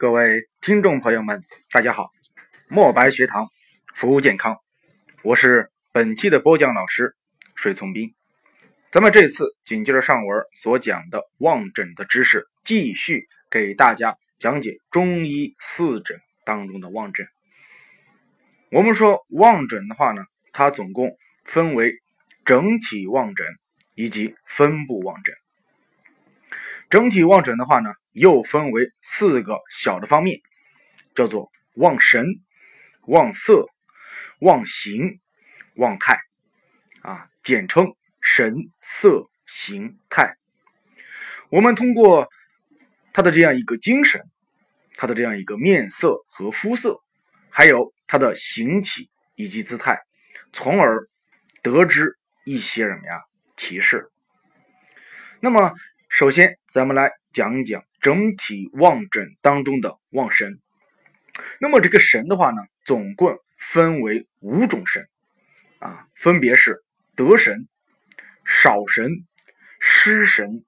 各位听众朋友们，大家好！墨白学堂，服务健康，我是本期的播讲老师水从斌。咱们这次紧接着上文所讲的望诊的知识，继续给大家讲解中医四诊当中的望诊。我们说望诊的话呢，它总共分为整体望诊以及分部望诊。整体望诊的话呢，又分为四个小的方面，叫做望神、望色、望形、望态，啊，简称神色形态。我们通过他的这样一个精神，他的这样一个面色和肤色，还有他的形体以及姿态，从而得知一些什么呀提示。那么。首先，咱们来讲一讲整体望诊当中的望神。那么这个神的话呢，总共分为五种神，啊，分别是得神、少神、失神、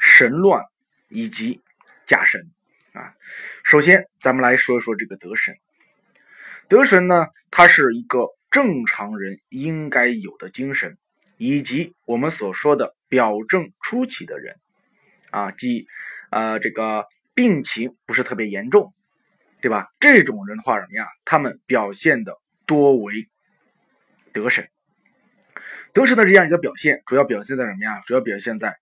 神乱以及假神。啊，首先咱们来说一说这个得神。得神呢，它是一个正常人应该有的精神，以及我们所说的表证初期的人。啊，即，呃，这个病情不是特别严重，对吧？这种人的话，什么呀？他们表现的多为得神。得神的这样一个表现，主要表现在什么呀？主要表现在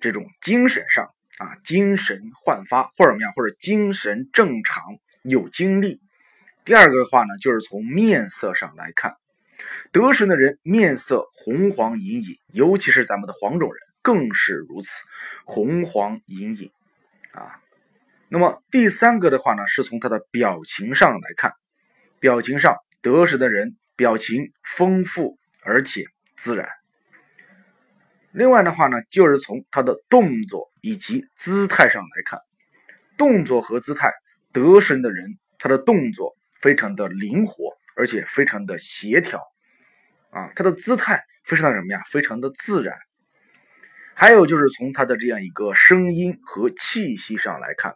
这种精神上啊，精神焕发，或者什么呀？或者精神正常，有精力。第二个的话呢，就是从面色上来看，得神的人面色红黄隐隐，尤其是咱们的黄种人。更是如此，红黄隐隐啊。那么第三个的话呢，是从他的表情上来看，表情上得势的人表情丰富而且自然。另外的话呢，就是从他的动作以及姿态上来看，动作和姿态得神的人，他的动作非常的灵活，而且非常的协调啊，他的姿态非常的什么呀？非常的自然。还有就是从他的这样一个声音和气息上来看，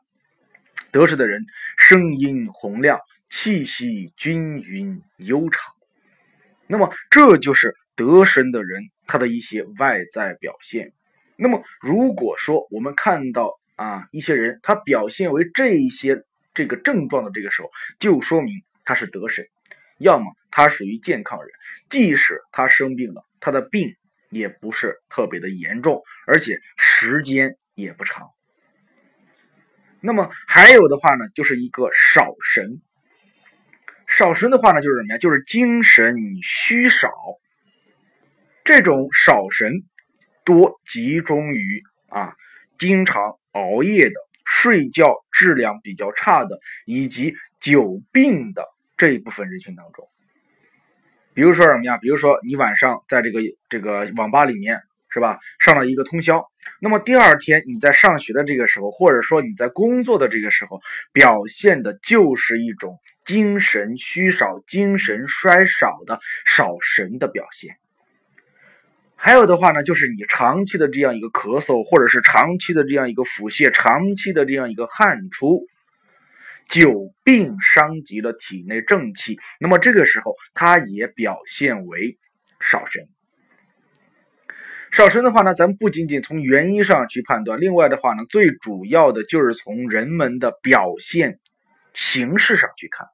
得势的人声音洪亮，气息均匀悠长。那么这就是得神的人他的一些外在表现。那么如果说我们看到啊一些人他表现为这一些这个症状的这个时候，就说明他是得神，要么他属于健康人，即使他生病了，他的病。也不是特别的严重，而且时间也不长。那么还有的话呢，就是一个少神。少神的话呢，就是什么呀？就是精神虚少。这种少神多集中于啊，经常熬夜的、睡觉质量比较差的，以及久病的这一部分人群当中。比如说什么呀？比如说你晚上在这个这个网吧里面是吧，上了一个通宵，那么第二天你在上学的这个时候，或者说你在工作的这个时候，表现的就是一种精神虚少、精神衰少的少神的表现。还有的话呢，就是你长期的这样一个咳嗽，或者是长期的这样一个腹泻，长期的这样一个汗出。久病伤及了体内正气，那么这个时候，它也表现为少神。少神的话呢，咱们不仅仅从原因上去判断，另外的话呢，最主要的就是从人们的表现形式上去看。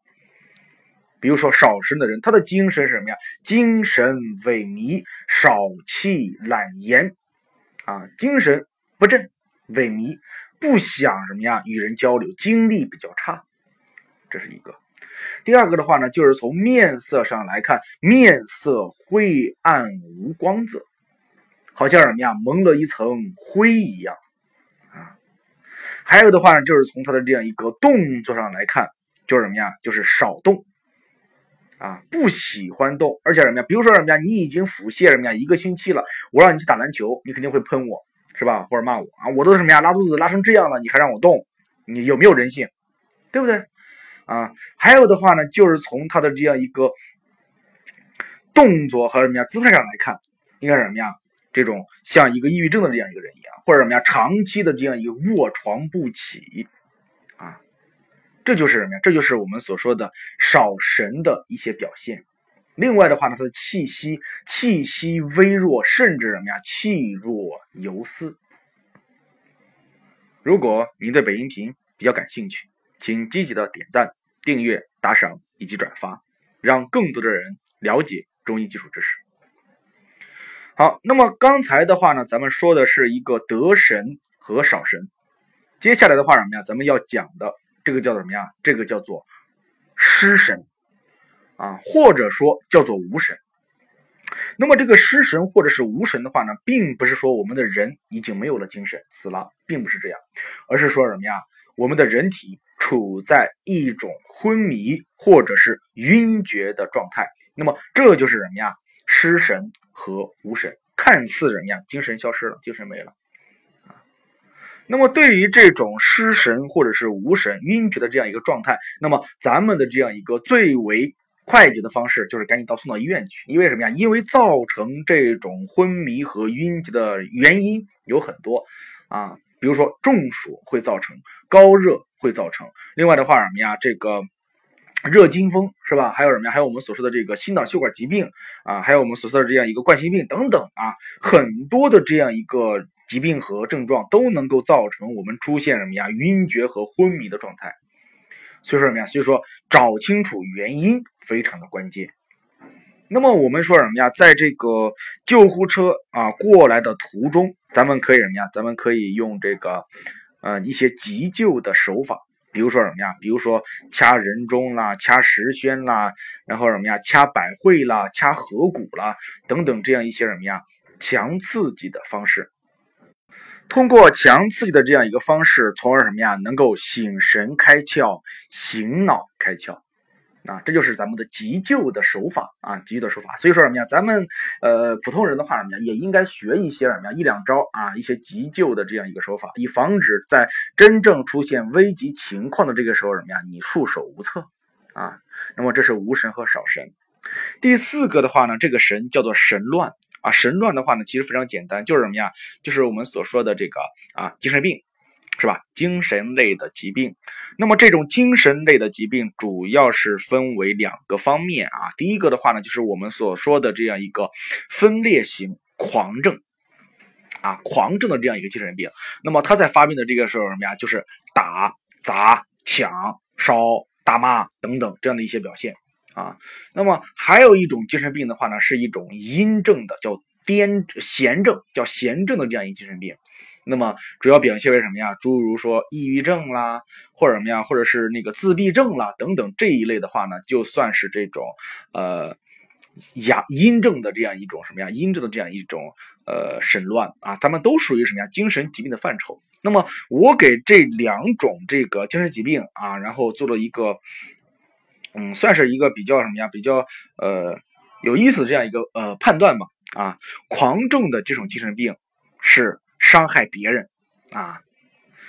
比如说少神的人，他的精神什么呀？精神萎靡，少气懒言，啊，精神不振，萎靡。不想什么呀？与人交流，精力比较差，这是一个。第二个的话呢，就是从面色上来看，面色晦暗无光泽，好像什么呀，蒙了一层灰一样啊。还有的话呢，就是从他的这样一个动作上来看，就是什么呀，就是少动啊，不喜欢动，而且什么呀，比如说什么呀，你已经腹泻什么呀一个星期了，我让你去打篮球，你肯定会喷我。是吧？或者骂我啊？我都什么呀？拉肚子拉成这样了，你还让我动？你有没有人性？对不对？啊，还有的话呢，就是从他的这样一个动作和什么呀姿态上来看，应该是什么呀？这种像一个抑郁症的这样一个人一样，或者什么呀？长期的这样一个卧床不起啊。这就是什么呀？这就是我们所说的少神的一些表现。另外的话呢，他的气息气息微弱，甚至什么呀？气若游丝。如果您对本音频比较感兴趣，请积极的点赞、订阅、打赏以及转发，让更多的人了解中医基础知识。好，那么刚才的话呢，咱们说的是一个得神和少神。接下来的话什么呀？咱们要讲的这个叫做什么呀？这个叫做失神啊，或者说叫做无神。那么这个失神或者是无神的话呢，并不是说我们的人已经没有了精神死了，并不是这样，而是说什么呀？我们的人体处在一种昏迷或者是晕厥的状态。那么这就是什么呀？失神和无神，看似什么呀？精神消失了，精神没了。那么对于这种失神或者是无神、晕厥的这样一个状态，那么咱们的这样一个最为快捷的方式就是赶紧到送到医院去。因为什么呀？因为造成这种昏迷和晕厥的原因有很多啊，比如说中暑会造成，高热会造成。另外的话什么呀？这个。热惊风是吧？还有什么呀？还有我们所说的这个心脑血管疾病啊，还有我们所说的这样一个冠心病等等啊，很多的这样一个疾病和症状都能够造成我们出现什么呀？晕厥和昏迷的状态。所以说什么呀？所以说找清楚原因非常的关键。那么我们说什么呀？在这个救护车啊过来的途中，咱们可以什么呀？咱们可以用这个呃一些急救的手法。比如说什么呀？比如说掐人中啦，掐石宣啦，然后什么呀？掐百会啦，掐合谷啦，等等这样一些什么呀？强刺激的方式，通过强刺激的这样一个方式，从而什么呀？能够醒神开窍，醒脑开窍。啊，这就是咱们的急救的手法啊，急救的手法。所以说什么呀？咱们呃普通人的话什么呀，也应该学一些什么呀一两招啊，一些急救的这样一个手法，以防止在真正出现危急情况的这个时候什么呀，你束手无策啊。那么这是无神和少神。第四个的话呢，这个神叫做神乱啊。神乱的话呢，其实非常简单，就是什么呀？就是我们所说的这个啊精神病。是吧？精神类的疾病，那么这种精神类的疾病主要是分为两个方面啊。第一个的话呢，就是我们所说的这样一个分裂型狂症啊，狂症的这样一个精神病。那么他在发病的这个时候什么呀？就是打、砸、抢、烧、大骂等等这样的一些表现啊。那么还有一种精神病的话呢，是一种阴症的，叫癫痫症，叫痫症的这样一精神病。那么主要表现为什么呀？诸如说抑郁症啦，或者什么呀，或者是那个自闭症啦等等这一类的话呢，就算是这种呃阳阴症的这样一种什么呀？阴症的这样一种呃神乱啊，他们都属于什么呀？精神疾病的范畴。那么我给这两种这个精神疾病啊，然后做了一个嗯，算是一个比较什么呀？比较呃有意思的这样一个呃判断吧啊，狂症的这种精神病是。伤害别人啊，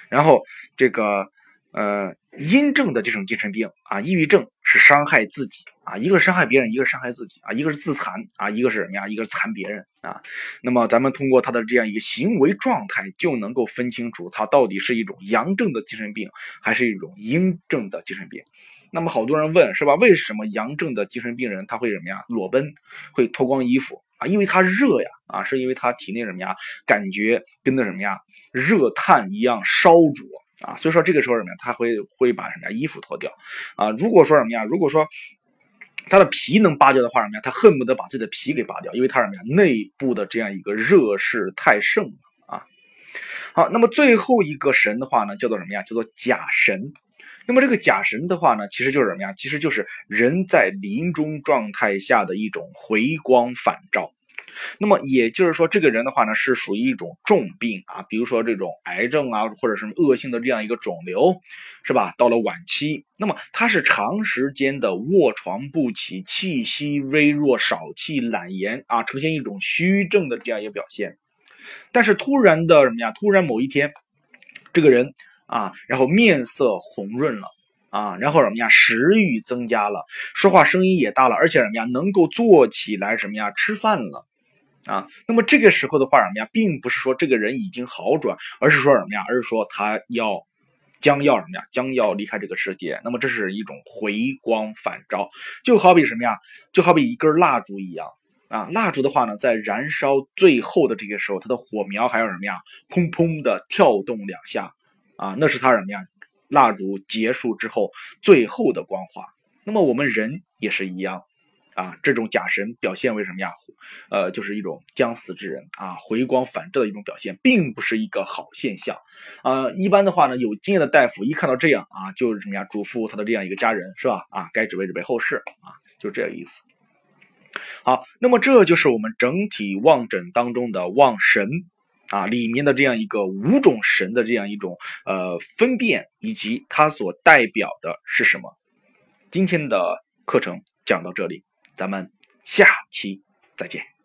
然后这个呃阴症的这种精神病啊，抑郁症是伤害自己啊，一个是伤害别人，一个是伤害自己啊，一个是自残啊，一个是什么呀？一个是残别人啊。那么咱们通过他的这样一个行为状态，就能够分清楚他到底是一种阳症的精神病，还是一种阴症的精神病。那么好多人问是吧？为什么阳症的精神病人他会什么呀？裸奔，会脱光衣服？啊，因为他热呀，啊，是因为他体内什么呀，感觉跟那什么呀，热炭一样烧灼啊，所以说这个时候什么呀，他会会把什么呀衣服脱掉啊。如果说什么呀，如果说他的皮能扒掉的话，什么呀，他恨不得把自己的皮给扒掉，因为他什么呀，内部的这样一个热势太盛啊。好，那么最后一个神的话呢，叫做什么呀？叫做假神。那么这个假神的话呢，其实就是什么呀？其实就是人在临终状态下的一种回光返照。那么也就是说，这个人的话呢，是属于一种重病啊，比如说这种癌症啊，或者什么恶性的这样一个肿瘤，是吧？到了晚期，那么他是长时间的卧床不起，气息微弱，少气懒言啊，呈现一种虚症的这样一个表现。但是突然的什么呀？突然某一天，这个人。啊，然后面色红润了，啊，然后什么呀，食欲增加了，说话声音也大了，而且什么呀，能够坐起来什么呀，吃饭了，啊，那么这个时候的话什么呀，并不是说这个人已经好转，而是说什么呀，而是说他要将要什么呀？将要离开这个世界。那么这是一种回光返照，就好比什么呀？就好比一根蜡烛一样啊。蜡烛的话呢，在燃烧最后的这个时候，它的火苗还有什么呀？砰砰的跳动两下啊，那是他什么呀？蜡烛结束之后最后的光华。那么我们人也是一样。啊，这种假神表现为什么呀？呃，就是一种将死之人啊，回光返照的一种表现，并不是一个好现象。啊，一般的话呢，有经验的大夫一看到这样啊，就是什么呀，嘱咐他的这样一个家人是吧？啊，该准备准备后事啊，就这个意思。好，那么这就是我们整体望诊当中的望神啊里面的这样一个五种神的这样一种呃分辨，以及它所代表的是什么。今天的课程讲到这里。咱们下期再见。